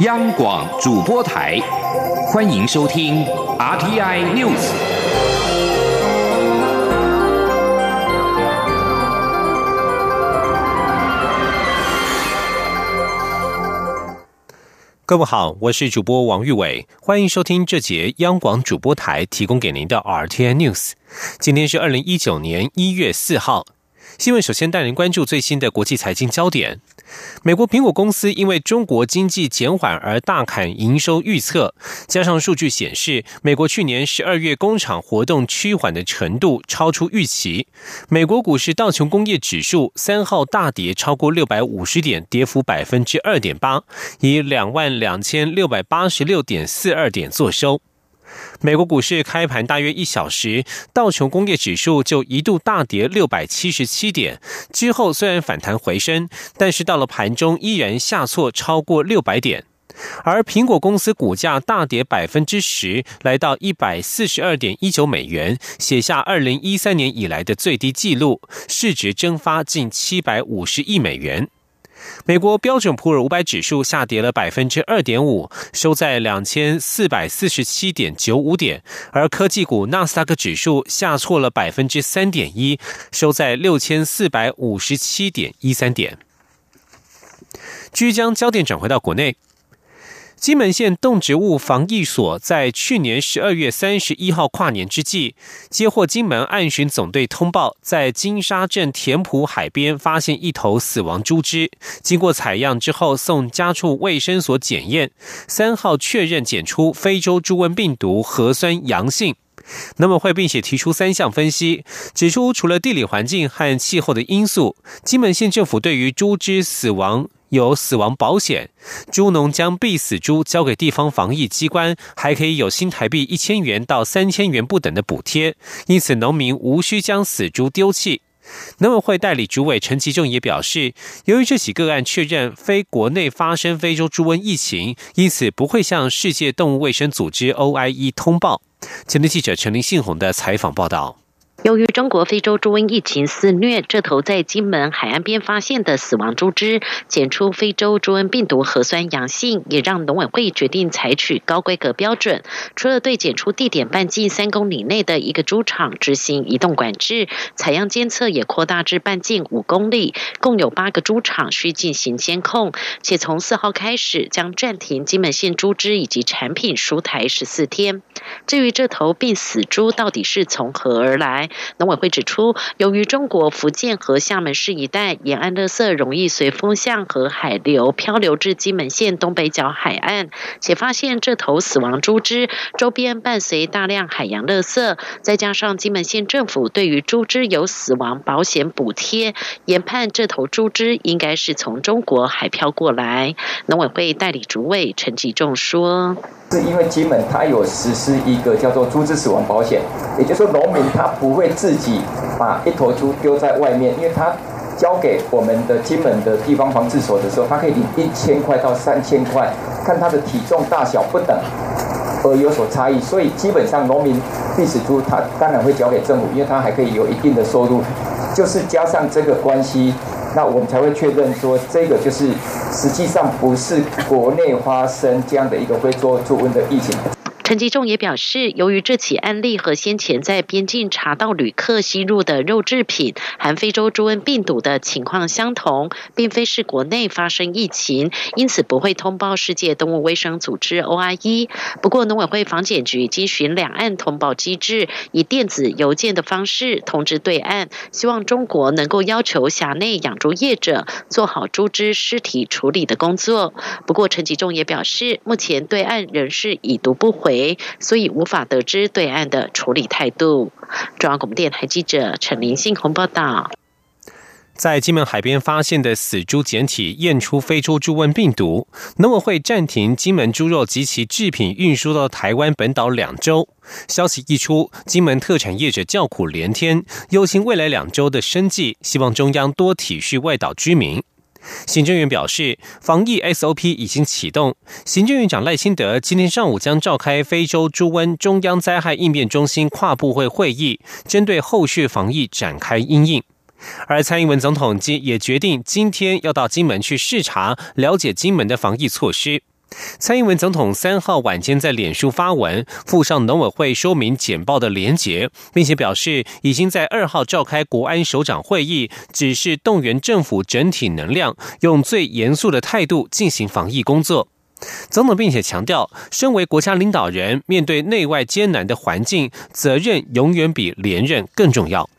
央广主播台，欢迎收听 RTI News。各位好，我是主播王玉伟，欢迎收听这节央广主播台提供给您的 RTI News。今天是二零一九年一月四号。新闻首先带您关注最新的国际财经焦点。美国苹果公司因为中国经济减缓而大砍营收预测，加上数据显示，美国去年十二月工厂活动趋缓的程度超出预期。美国股市道琼工业指数三号大跌超过六百五十点，跌幅百分之二点八，以两万两千六百八十六点四二点作收。美国股市开盘大约一小时，道琼工业指数就一度大跌六百七十七点，之后虽然反弹回升，但是到了盘中依然下挫超过六百点。而苹果公司股价大跌百分之十，来到一百四十二点一九美元，写下二零一三年以来的最低纪录，市值蒸发近七百五十亿美元。美国标准普尔五百指数下跌了百分之二点五，收在两千四百四十七点九五点，而科技股纳斯达克指数下挫了百分之三点一，收在六千四百五十七点一三点。据将焦点转回到国内。金门县动植物防疫所在去年十二月三十一号跨年之际，接获金门岸巡总队通报，在金沙镇田埔海边发现一头死亡猪只。经过采样之后，送家畜卫生所检验，三号确认检出非洲猪瘟病毒核酸阳性。那么会并且提出三项分析，指出除了地理环境和气候的因素，金门县政府对于猪只死亡。有死亡保险，猪农将必死猪交给地方防疫机关，还可以有新台币一千元到三千元不等的补贴，因此农民无需将死猪丢弃。农委会代理主委陈其仲也表示，由于这起个案确认非国内发生非洲猪瘟疫情，因此不会向世界动物卫生组织 OIE 通报。前天记者陈林信宏的采访报道。由于中国非洲猪瘟疫情肆虐，这头在金门海岸边发现的死亡猪只检出非洲猪瘟病毒核酸阳性，也让农委会决定采取高规格标准。除了对检出地点半径三公里内的一个猪场执行移动管制，采样监测也扩大至半径五公里，共有八个猪场需进行监控。且从四号开始将暂停金门县猪只以及产品输台十四天。至于这头病死猪到底是从何而来？农委会指出，由于中国福建和厦门市一带沿岸垃圾容易随风向和海流漂流至金门县东北角海岸，且发现这头死亡猪只周边伴随大量海洋垃圾，再加上金门县政府对于猪只有死亡保险补贴，研判这头猪只应该是从中国海漂过来。农委会代理主委陈吉仲说：“是因为金门它有实施一个叫做猪只死亡保险，也就是说农民他不会。”自己把一头猪丢在外面，因为他交给我们的金门的地方防治所的时候，他可以领一千块到三千块，看他的体重大小不等而有所差异。所以基本上农民必死猪，他当然会交给政府，因为他还可以有一定的收入。就是加上这个关系，那我们才会确认说，这个就是实际上不是国内发生这样的一个非洲猪瘟的疫情。陈吉仲也表示，由于这起案例和先前在边境查到旅客吸入的肉制品含非洲猪瘟病毒的情况相同，并非是国内发生疫情，因此不会通报世界动物卫生组织 OIE。不过，农委会防检局经循两岸通报机制，以电子邮件的方式通知对岸，希望中国能够要求辖内养猪业者做好猪只尸体处理的工作。不过，陈吉仲也表示，目前对岸仍是已读不回。所以无法得知对岸的处理态度。中央广播电台记者陈林信宏报道：在金门海边发现的死猪检体验出非洲猪瘟病毒，农委会暂停金门猪肉及其制品运输到台湾本岛两周。消息一出，金门特产业者叫苦连天，忧心未来两周的生计，希望中央多体恤外岛居民。行政院表示，防疫 SOP 已经启动。行政院长赖清德今天上午将召开非洲猪瘟中央灾害应变中心跨部会会议，针对后续防疫展开应应。而蔡英文总统今也决定今天要到金门去视察，了解金门的防疫措施。蔡英文总统三号晚间在脸书发文，附上农委会说明简报的连结，并且表示已经在二号召开国安首长会议，指示动员政府整体能量，用最严肃的态度进行防疫工作。总统并且强调，身为国家领导人，面对内外艰难的环境，责任永远比连任更重要。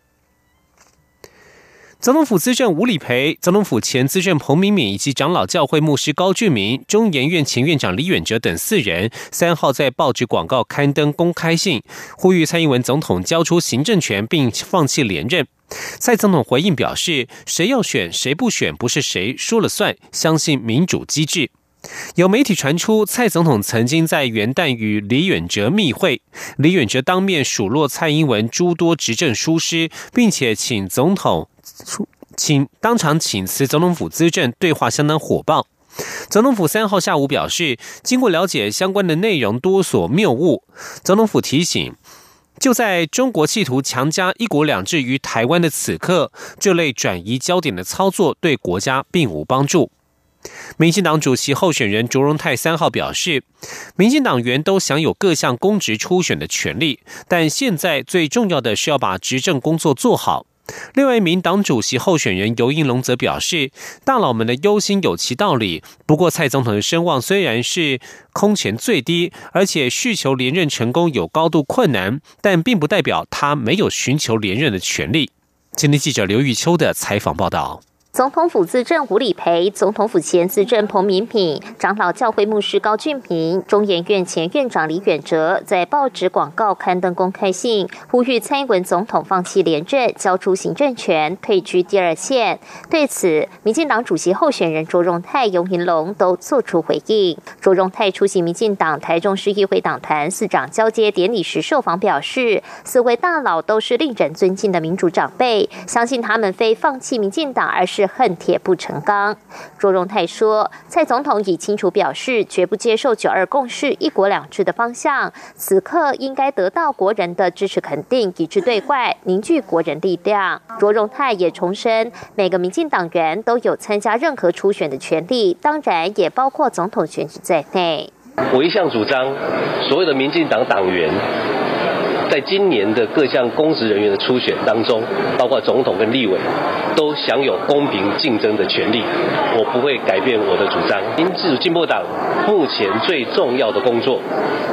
总统府资政吴理培、总统府前资政彭明敏以及长老教会牧师高俊明、中研院前院长李远哲等四人，三号在报纸广告刊登公开信，呼吁蔡英文总统交出行政权并放弃连任。蔡总统回应表示：“谁要选，谁不选，不是谁说了算，相信民主机制。”有媒体传出，蔡总统曾经在元旦与李远哲密会，李远哲当面数落蔡英文诸多执政疏失，并且请总统。请当场请辞总统府资政，对话相当火爆。总统府三号下午表示，经过了解，相关的内容多所谬误。总统府提醒，就在中国企图强加一国两制于台湾的此刻，这类转移焦点的操作对国家并无帮助。民进党主席候选人卓荣泰三号表示，民进党员都享有各项公职初选的权利，但现在最重要的是要把执政工作做好。另外一名党主席候选人尤应龙则表示，大佬们的忧心有其道理。不过，蔡总统的声望虽然是空前最低，而且续求连任成功有高度困难，但并不代表他没有寻求连任的权利。今天记者刘玉秋的采访报道。总统府资政吴理培、总统府前资政彭明品、长老教会牧师高俊平、中研院前院长李远哲在报纸广告刊登公开信，呼吁蔡英文总统放弃连任，交出行政权，退居第二线。对此，民进党主席候选人卓荣泰、尤银龙都作出回应。卓荣泰出席民进党台中市议会党团四长交接典礼时受访表示，四位大佬都是令人尊敬的民主长辈，相信他们非放弃民进党，而是。恨铁不成钢，卓荣泰说：“蔡总统已清楚表示，绝不接受‘九二共识’、‘一国两制’的方向。此刻应该得到国人的支持肯定，以致对外凝聚国人力量。”卓荣泰也重申，每个民进党员都有参加任何初选的权利，当然也包括总统选举在内。我一向主张，所有的民进党党员。在今年的各项公职人员的初选当中，包括总统跟立委，都享有公平竞争的权利。我不会改变我的主张。民主进步党目前最重要的工作，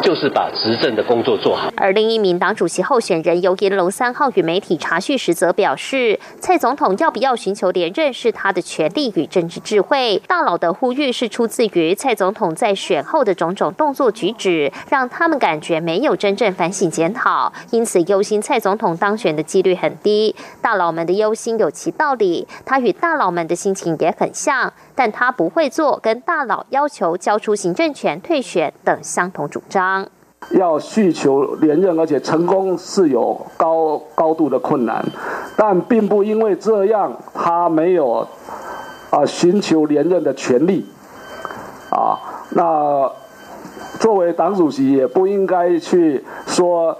就是把执政的工作做好。而另一名党主席候选人尤延龙三号与媒体查叙时则表示，蔡总统要不要寻求连任是他的权利与政治智慧。大佬的呼吁是出自于蔡总统在选后的种种动作举止，让他们感觉没有真正反省检讨。因此，忧心蔡总统当选的几率很低。大佬们的忧心有其道理，他与大佬们的心情也很像，但他不会做跟大佬要求交出行政权、退选等相同主张。要续求连任，而且成功是有高高度的困难，但并不因为这样他没有啊寻求连任的权利啊那。作为党主席，也不应该去说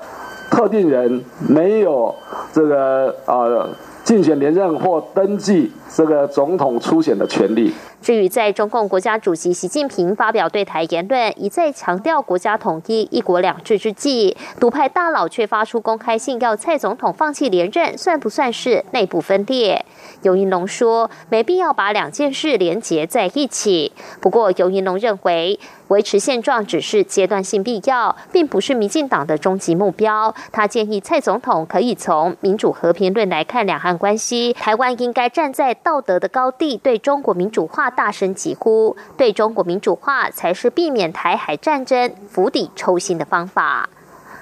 特定人没有这个呃竞选连任或登记这个总统初选的权利。至于在中共国家主席习近平发表对台言论，一再强调国家统一、一国两制之际，独派大佬却发出公开信要蔡总统放弃连任，算不算是内部分裂？尤银龙说，没必要把两件事连结在一起。不过，尤银龙认为。维持现状只是阶段性必要，并不是民进党的终极目标。他建议蔡总统可以从民主和平论来看两岸关系，台湾应该站在道德的高地，对中国民主化大声疾呼。对中国民主化才是避免台海战争釜底抽薪的方法。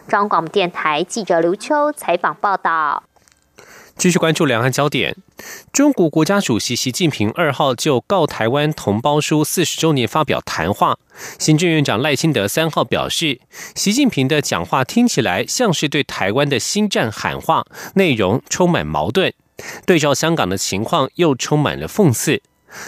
中广电台记者刘秋采访报道。继续关注两岸焦点。中国国家主席习近平二号就《告台湾同胞书》四十周年发表谈话。行政院长赖清德三号表示，习近平的讲话听起来像是对台湾的新战喊话，内容充满矛盾。对照香港的情况，又充满了讽刺。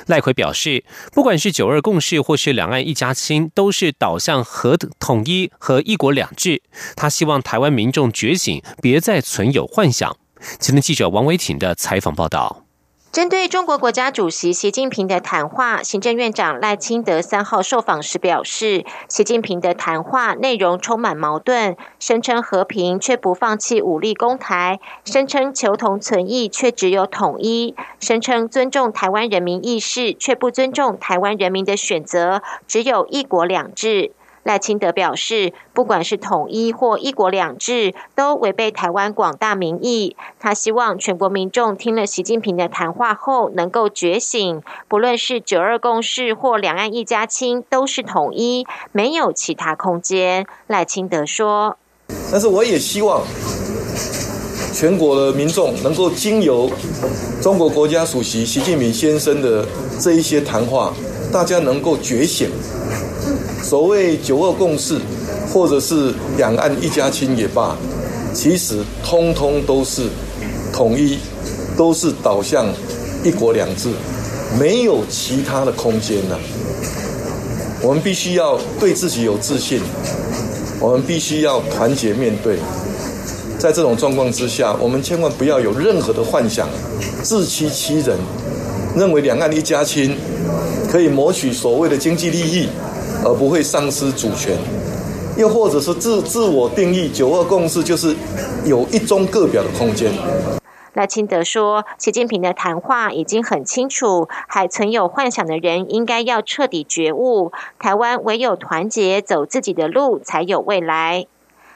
赖奎表示，不管是九二共识或是两岸一家亲，都是导向和统一和一国两制。他希望台湾民众觉醒，别再存有幻想。今天记者王维婷的采访报道。针对中国国家主席习近平的谈话，行政院长赖清德三号受访时表示，习近平的谈话内容充满矛盾，声称和平却不放弃武力攻台，声称求同存异却只有统一，声称尊重台湾人民意识却不尊重台湾人民的选择，只有一国两制。赖清德表示，不管是统一或一国两制，都违背台湾广大民意。他希望全国民众听了习近平的谈话后能够觉醒，不论是九二共识或两岸一家亲，都是统一，没有其他空间。赖清德说：“但是我也希望全国的民众能够经由中国国家主席习近平先生的这一些谈话，大家能够觉醒。”所谓九二共识，或者是两岸一家亲也罢，其实通通都是统一，都是导向一国两制，没有其他的空间了。我们必须要对自己有自信，我们必须要团结面对。在这种状况之下，我们千万不要有任何的幻想，自欺欺人，认为两岸一家亲可以谋取所谓的经济利益。而不会丧失主权，又或者是自自我定义九二共识就是有一中各表的空间。赖清德说，习近平的谈话已经很清楚，还存有幻想的人应该要彻底觉悟，台湾唯有团结走自己的路，才有未来。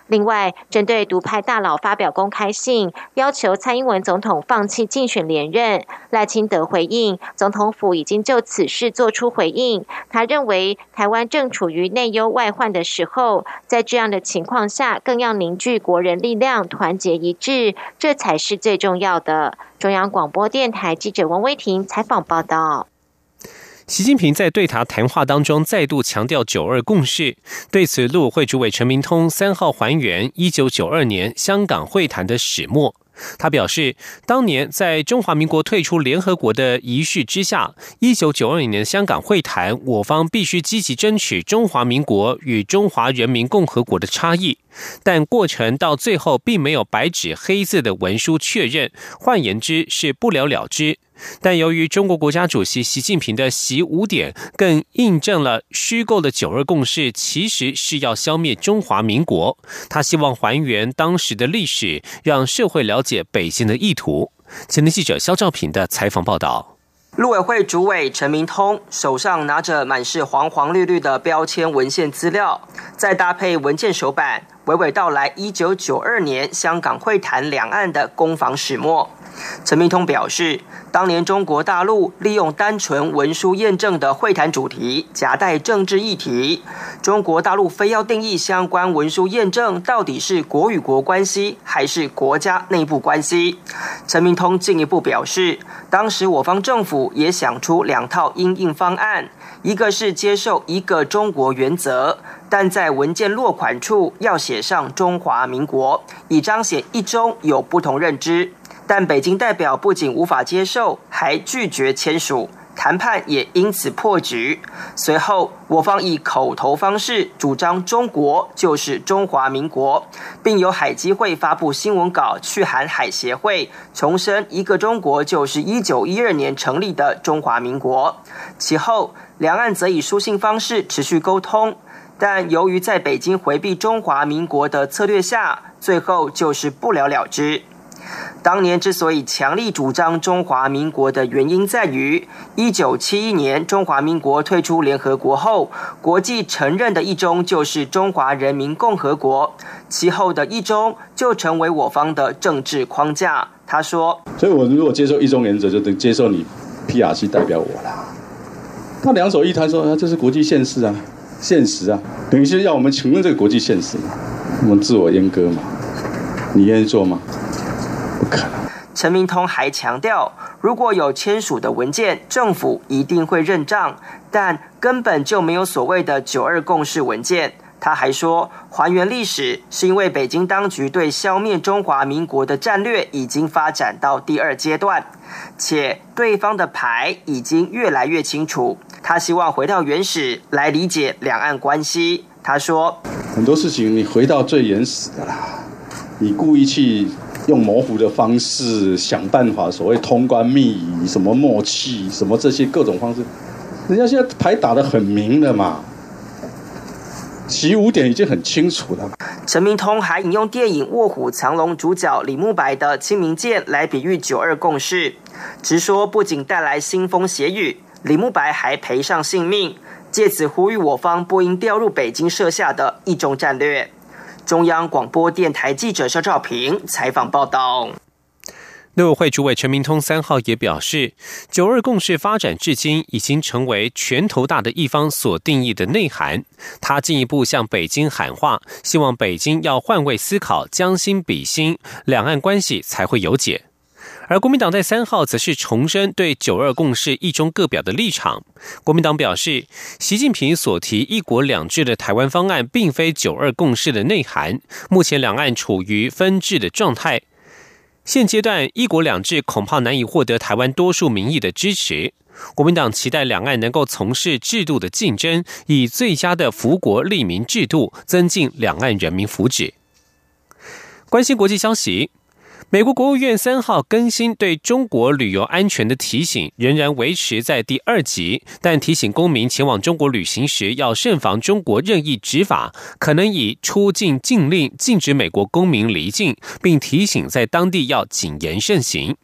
另外，针对独派大佬发表公开信，要求蔡英文总统放弃竞选连任，赖清德回应，总统府已经就此事做出回应。他认为，台湾正处于内忧外患的时候，在这样的情况下，更要凝聚国人力量，团结一致，这才是最重要的。中央广播电台记者王威婷采访报道。习近平在对他谈话当中再度强调“九二共识”。对此，陆委会主委陈明通三号还原一九九二年香港会谈的始末。他表示，当年在中华民国退出联合国的仪式之下，一九九二年香港会谈，我方必须积极争取中华民国与中华人民共和国的差异。但过程到最后并没有白纸黑字的文书确认，换言之是不了了之。但由于中国国家主席习近平的习五点，更印证了虚构的九二共识其实是要消灭中华民国。他希望还原当时的历史，让社会了解北京的意图。前天记者肖兆平的采访报道。陆委会主委陈明通手上拿着满是黄黄绿绿的标签文献资料，再搭配文件手板，娓娓道来一九九二年香港会谈两岸的攻防始末。陈明通表示，当年中国大陆利用单纯文书验证的会谈主题，夹带政治议题。中国大陆非要定义相关文书验证到底是国与国关系，还是国家内部关系。陈明通进一步表示，当时我方政府也想出两套应应方案，一个是接受一个中国原则，但在文件落款处要写上中华民国，以彰显一中有不同认知。但北京代表不仅无法接受，还拒绝签署，谈判也因此破局。随后，我方以口头方式主张中国就是中华民国，并由海基会发布新闻稿去函海协会，重申一个中国就是一九一二年成立的中华民国。其后，两岸则以书信方式持续沟通，但由于在北京回避中华民国的策略下，最后就是不了了之。当年之所以强力主张中华民国的原因，在于一九七一年中华民国退出联合国后，国际承认的一中就是中华人民共和国，其后的一中就成为我方的政治框架。他说：“所以我如果接受一中原则，就等接受你 P.R.C 代表我啦。”他两手一摊说：“，这是国际现实啊，现实啊，等于是要我们承认这个国际现实嘛，我们自我阉割嘛，你愿意做吗？”不可能。陈明通还强调，如果有签署的文件，政府一定会认账，但根本就没有所谓的“九二共识”文件。他还说，还原历史是因为北京当局对消灭中华民国的战略已经发展到第二阶段，且对方的牌已经越来越清楚。他希望回到原始来理解两岸关系。他说，很多事情你回到最原始的啦，你故意去。用模糊的方式想办法，所谓通关密语、什么默契、什么这些各种方式，人家现在牌打得很明了嘛，起五点已经很清楚了。陈明通还引用电影《卧虎藏龙》主角李慕白的清明剑来比喻九二共识，直说不仅带来腥风血雨，李慕白还赔上性命，借此呼吁我方不应掉入北京设下的一中战略。中央广播电台记者肖兆平采访报道。陆委会主委陈明通三号也表示，九二共识发展至今已经成为拳头大的一方所定义的内涵。他进一步向北京喊话，希望北京要换位思考，将心比心，两岸关系才会有解。而国民党在三号则是重申对九二共识一中各表的立场。国民党表示，习近平所提“一国两制”的台湾方案，并非九二共识的内涵。目前两岸处于分治的状态，现阶段“一国两制”恐怕难以获得台湾多数民意的支持。国民党期待两岸能够从事制度的竞争，以最佳的福国利民制度，增进两岸人民福祉。关心国际消息。美国国务院三号更新对中国旅游安全的提醒，仍然维持在第二级，但提醒公民前往中国旅行时要慎防中国任意执法，可能以出境禁令禁止美国公民离境，并提醒在当地要谨言慎行。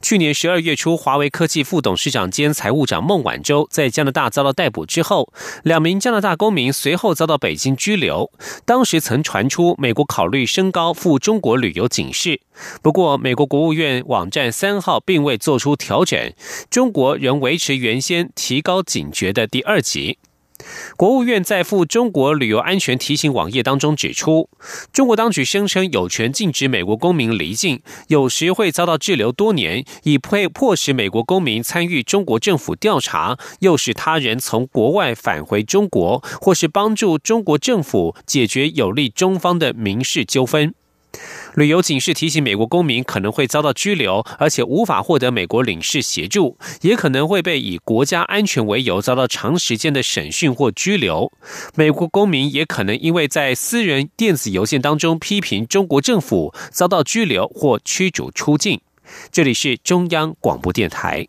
去年十二月初，华为科技副董事长兼财务长孟晚舟在加拿大遭到逮捕之后，两名加拿大公民随后遭到北京拘留。当时曾传出美国考虑升高赴中国旅游警示，不过美国国务院网站三号并未做出调整，中国仍维持原先提高警觉的第二级。国务院在赴中国旅游安全提醒网页当中指出，中国当局声称有权禁止美国公民离境，有时会遭到滞留多年，以迫迫使美国公民参与中国政府调查，诱使他人从国外返回中国，或是帮助中国政府解决有利中方的民事纠纷。旅游警示提醒美国公民可能会遭到拘留，而且无法获得美国领事协助，也可能会被以国家安全为由遭到长时间的审讯或拘留。美国公民也可能因为在私人电子邮件当中批评中国政府，遭到拘留或驱逐出境。这里是中央广播电台。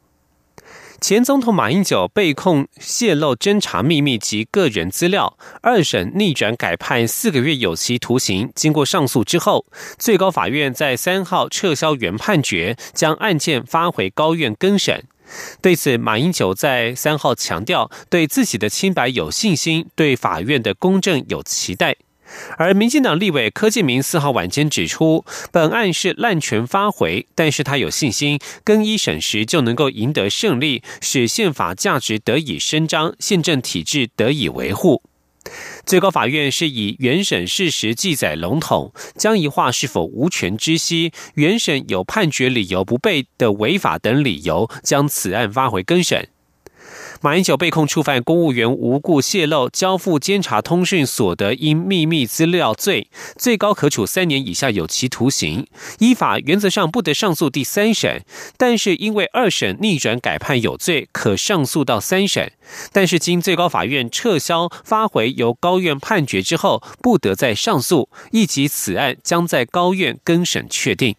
前总统马英九被控泄露侦查秘密及个人资料，二审逆转改判四个月有期徒刑。经过上诉之后，最高法院在三号撤销原判决，将案件发回高院更审。对此，马英九在三号强调，对自己的清白有信心，对法院的公正有期待。而民进党立委柯建明四号晚间指出，本案是滥权发回，但是他有信心更一审时就能够赢得胜利，使宪法价值得以伸张，宪政体制得以维护。最高法院是以原审事实记载笼统，将一话是否无权知悉，原审有判决理由不备的违法等理由，将此案发回更审。马英九被控触犯公务员无故泄露、交付监察通讯所得因秘密资料罪，最高可处三年以下有期徒刑。依法原则上不得上诉第三审，但是因为二审逆转改判有罪，可上诉到三审。但是经最高法院撤销发回由高院判决之后，不得再上诉，以及此案将在高院更审确定。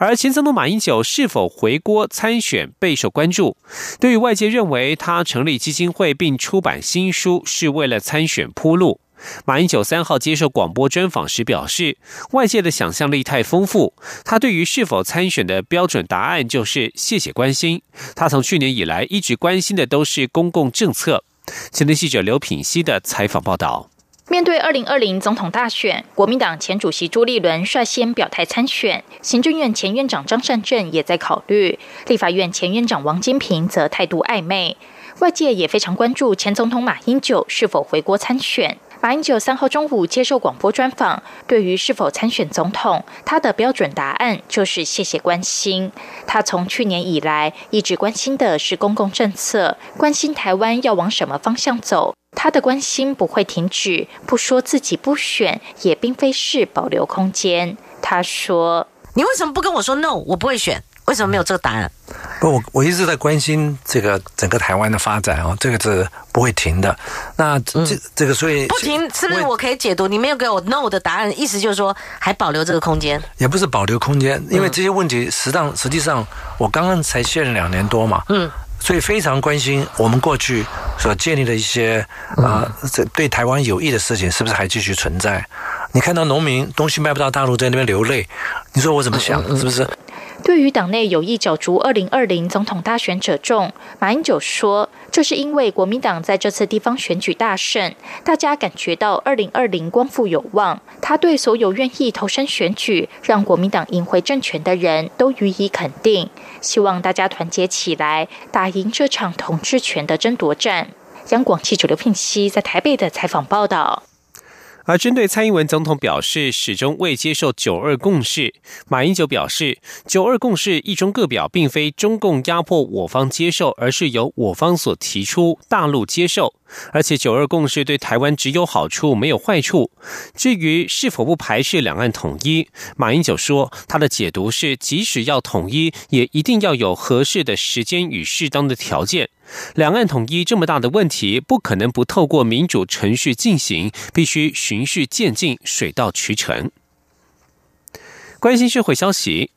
而前总统马英九是否回国参选备受关注。对于外界认为他成立基金会并出版新书是为了参选铺路，马英九三号接受广播专访时表示，外界的想象力太丰富。他对于是否参选的标准答案就是谢谢关心。他从去年以来一直关心的都是公共政策。前天记者刘品熙的采访报道。面对二零二零总统大选，国民党前主席朱立伦率先表态参选，行政院前院长张善政也在考虑，立法院前院长王金平则态度暧昧。外界也非常关注前总统马英九是否回国参选。马英九三号中午接受广播专访，对于是否参选总统，他的标准答案就是谢谢关心。他从去年以来一直关心的是公共政策，关心台湾要往什么方向走。他的关心不会停止，不说自己不选，也并非是保留空间。他说：“你为什么不跟我说 no？我不会选。”为什么没有这个答案？不，我我一直在关心这个整个台湾的发展哦，这个是不会停的。那这这个所以不停，是不是我可以解读？你没有给我 no 的答案，意思就是说还保留这个空间？也不是保留空间，因为这些问题实际上实际上我刚刚才卸任两年多嘛，嗯，所以非常关心我们过去所建立的一些啊，这对台湾有益的事情是不是还继续存在？你看到农民东西卖不到大陆，在那边流泪，你说我怎么想？是不是？对于党内有意角逐二零二零总统大选者众，马英九说：“这是因为国民党在这次地方选举大胜，大家感觉到二零二零光复有望。他对所有愿意投身选举，让国民党赢回政权的人都予以肯定，希望大家团结起来，打赢这场统治权的争夺战。”央广记者刘聘熙在台北的采访报道。而针对蔡英文总统表示始终未接受九二共识，马英九表示，九二共识一中各表并非中共压迫我方接受，而是由我方所提出，大陆接受。而且九二共识对台湾只有好处没有坏处。至于是否不排斥两岸统一，马英九说，他的解读是，即使要统一，也一定要有合适的时间与适当的条件。两岸统一这么大的问题，不可能不透过民主程序进行，必须循序渐进，水到渠成。关心社会消息。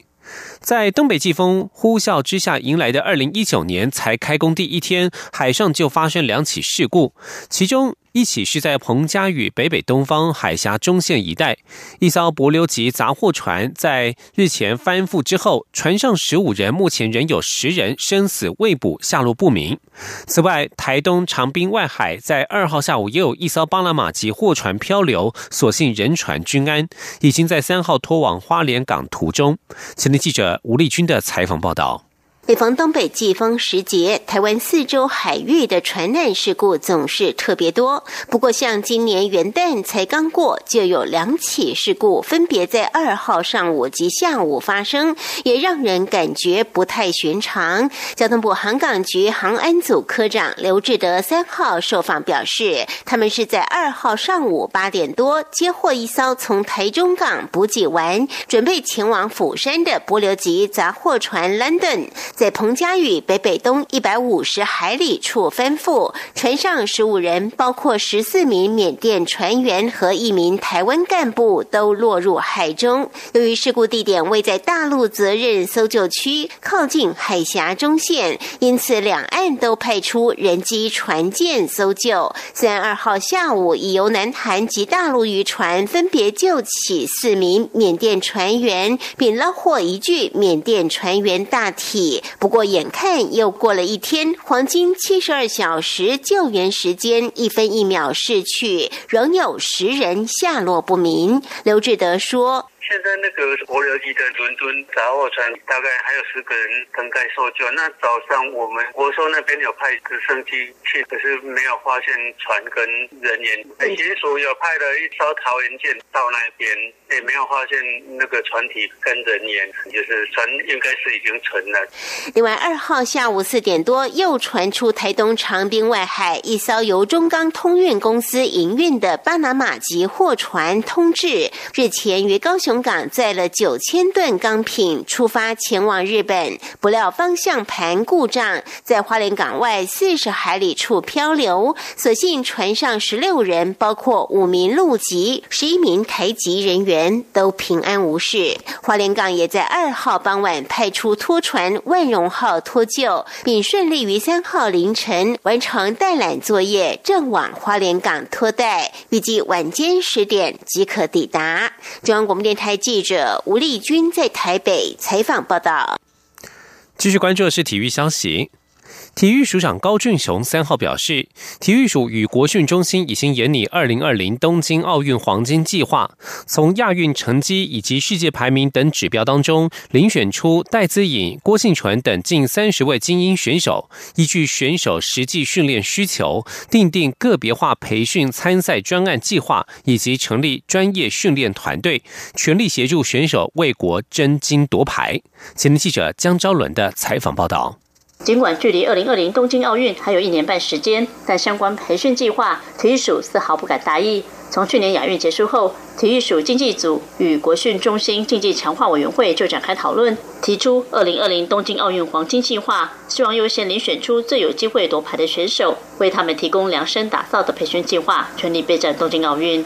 在东北季风呼啸之下迎来的二零一九年才开工第一天，海上就发生两起事故，其中。一起是在彭佳屿北北东方海峡中线一带，一艘柏流级杂货船在日前翻覆之后，船上十五人目前仍有十人生死未卜，下落不明。此外，台东长滨外海在二号下午也有一艘巴拿马级货船漂流，所幸人船均安，已经在三号拖往花莲港途中。前天记者吴丽君的采访报道。每逢东北季风时节，台湾四周海域的船难事故总是特别多。不过，像今年元旦才刚过，就有两起事故，分别在二号上午及下午发生，也让人感觉不太寻常。交通部航港局航安组科长刘志德三号受访表示，他们是在二号上午八点多接获一艘从台中港补给完，准备前往釜山的柏流级杂货船 London。在彭佳屿北北东一百五十海里处翻覆，船上十五人，包括十四名缅甸船员和一名台湾干部，都落入海中。由于事故地点位在大陆责任搜救区，靠近海峡中线，因此两岸都派出人机船舰搜救。三二号下午已由南韩及大陆渔船分别救起四名缅甸船员，并捞获一具缅甸船员大体。不过，眼看又过了一天，黄金七十二小时救援时间一分一秒逝去，仍有十人下落不明。刘志德说。现在那个国流级的伦敦杂货船大概还有十个人等待搜救。那早上我们国寿那边有派直升机去，可是没有发现船跟人员。海巡署有派了一艘桃园舰到那边，也没有发现那个船体跟人员，就是船应该是已经沉了。另外，二号下午四点多又传出台东长滨外海一艘由中钢通运公司营运的巴拿马级货船通治，日前于高雄。港载了九千吨钢品出发前往日本，不料方向盘故障，在花莲港外四十海里处漂流。所幸船上十六人，包括五名陆籍、十一名台籍人员，都平安无事。花莲港也在二号傍晚派出拖船“万荣号”脱救，并顺利于三号凌晨完成带缆作业，正往花莲港拖带，预计晚间十点即可抵达。中央广播电台。台记者吴丽君在台北采访报道。继续关注的是体育消息。体育署长高俊雄三号表示，体育署与国训中心已经研拟二零二零东京奥运黄金计划，从亚运成绩以及世界排名等指标当中，遴选出戴资颖、郭信纯等近三十位精英选手，依据选手实际训练需求，订定个别化培训参赛专案计划，以及成立专业训练团队，全力协助选手为国争金夺牌。前天记者江昭伦的采访报道。尽管距离二零二零东京奥运还有一年半时间，但相关培训计划，体育署丝毫不敢大意。从去年亚运结束后，体育署经济组与国训中心竞技强化委员会就展开讨论，提出二零二零东京奥运黄金计划，希望优先遴选出最有机会夺牌的选手，为他们提供量身打造的培训计划，全力备战东京奥运。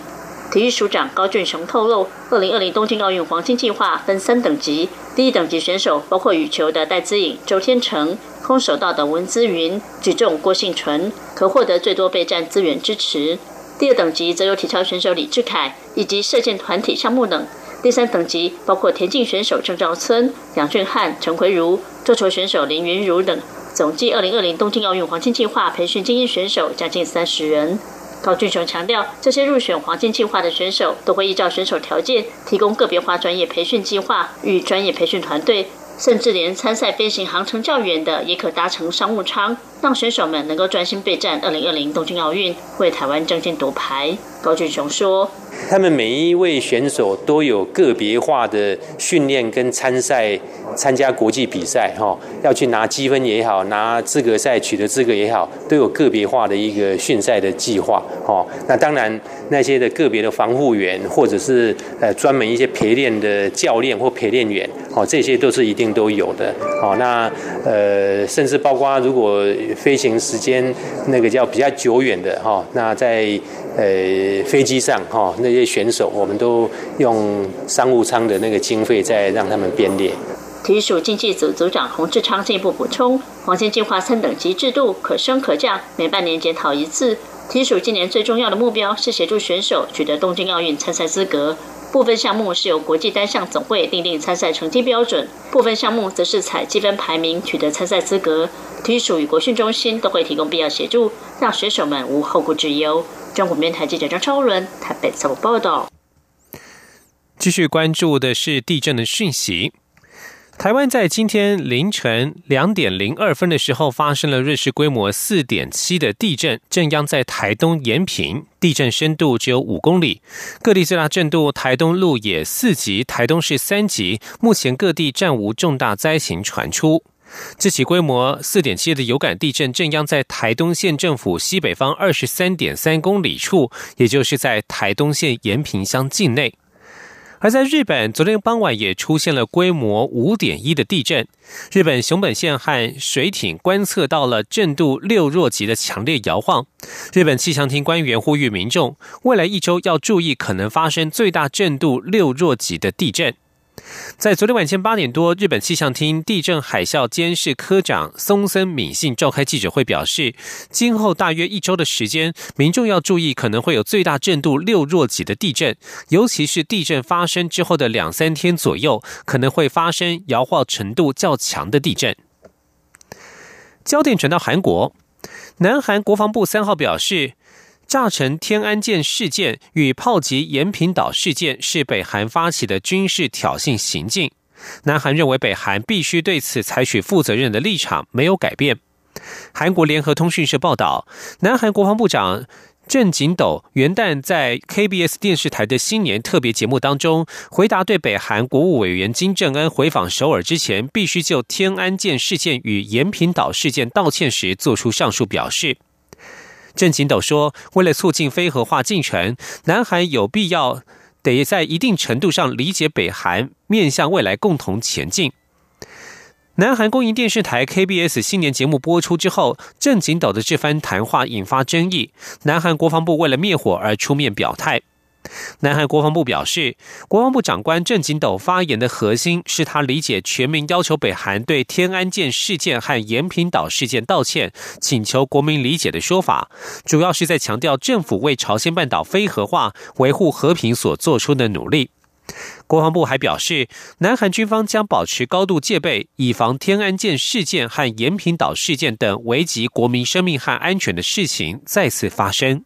体育署长高俊雄透露，二零二零东京奥运黄金计划分三等级，第一等级选手包括羽球的戴资颖、周天成。空手道的文姿云、举重郭幸纯可获得最多备战资源支持。第二等级则有体操选手李志凯以及射箭团体项目等。第三等级包括田径选手郑兆村、杨俊翰、陈奎如、桌球选手林云如等。总计二零二零东京奥运黄金计划培训精英选手将近三十人。高俊雄强调，这些入选黄金计划的选手都会依照选手条件提供个别化专业培训计划与专业培训团队。甚至连参赛飞行航程较远的，也可搭乘商务舱，让选手们能够专心备战二零二零东京奥运，为台湾争金夺牌。高俊雄说。他们每一位选手都有个别化的训练跟参赛，参加国际比赛哈，要去拿积分也好，拿资格赛取得资格也好，都有个别化的一个训赛的计划哈。那当然那些的个别的防护员，或者是呃专门一些陪练的教练或陪练员，哦，这些都是一定都有的。哦，那呃甚至包括如果飞行时间那个叫比较久远的哈，那在。呃，飞机上哈那些选手，我们都用商务舱的那个经费在让他们编列。体育署经济组组长洪志昌进一步补充，黄金计划三等级制度可升可降，每半年检讨一次。体育署今年最重要的目标是协助选手取得东京奥运参赛资格。部分项目是由国际单项总会订定参赛成绩标准，部分项目则是采积分排名取得参赛资格。体育署与国训中心都会提供必要协助，让选手们无后顾之忧。中国面台记者张超伦台北采访报道。继续关注的是地震的讯息。台湾在今天凌晨两点零二分的时候发生了瑞士规模四点七的地震，震央在台东延平，地震深度只有五公里。各地最大震度，台东路也四级，台东市三级。目前各地暂无重大灾情传出。这起规模四点七的有感地震震央在台东县政府西北方二十三点三公里处，也就是在台东县延平乡境内。而在日本，昨天傍晚也出现了规模五点一的地震，日本熊本县和水艇观测到了震度六弱级的强烈摇晃。日本气象厅官员呼吁民众，未来一周要注意可能发生最大震度六弱级的地震。在昨天晚间八点多，日本气象厅地震海啸监视科长松森敏信召开记者会，表示，今后大约一周的时间，民众要注意可能会有最大震度六弱级的地震，尤其是地震发生之后的两三天左右，可能会发生摇晃程度较强的地震。焦点转到韩国，南韩国防部三号表示。炸沉天安舰事件与炮击延坪岛事件是北韩发起的军事挑衅行径。南韩认为北韩必须对此采取负责任的立场，没有改变。韩国联合通讯社报道，南韩国防部长郑景斗元旦在 KBS 电视台的新年特别节目当中，回答对北韩国务委员金正恩回访首尔之前必须就天安舰事件与延坪岛事件道歉时，做出上述表示。郑景斗说：“为了促进非核化进程，南韩有必要得在一定程度上理解北韩，面向未来共同前进。”南韩公营电视台 KBS 新年节目播出之后，郑景斗的这番谈话引发争议。南韩国防部为了灭火而出面表态。南韩国防部表示，国防部长官郑景斗发言的核心是他理解全民要求北韩对天安舰事件和延坪岛事件道歉，请求国民理解的说法，主要是在强调政府为朝鲜半岛非核化、维护和平所做出的努力。国防部还表示，南韩军方将保持高度戒备，以防天安舰事件和延平岛事件等危及国民生命和安全的事情再次发生。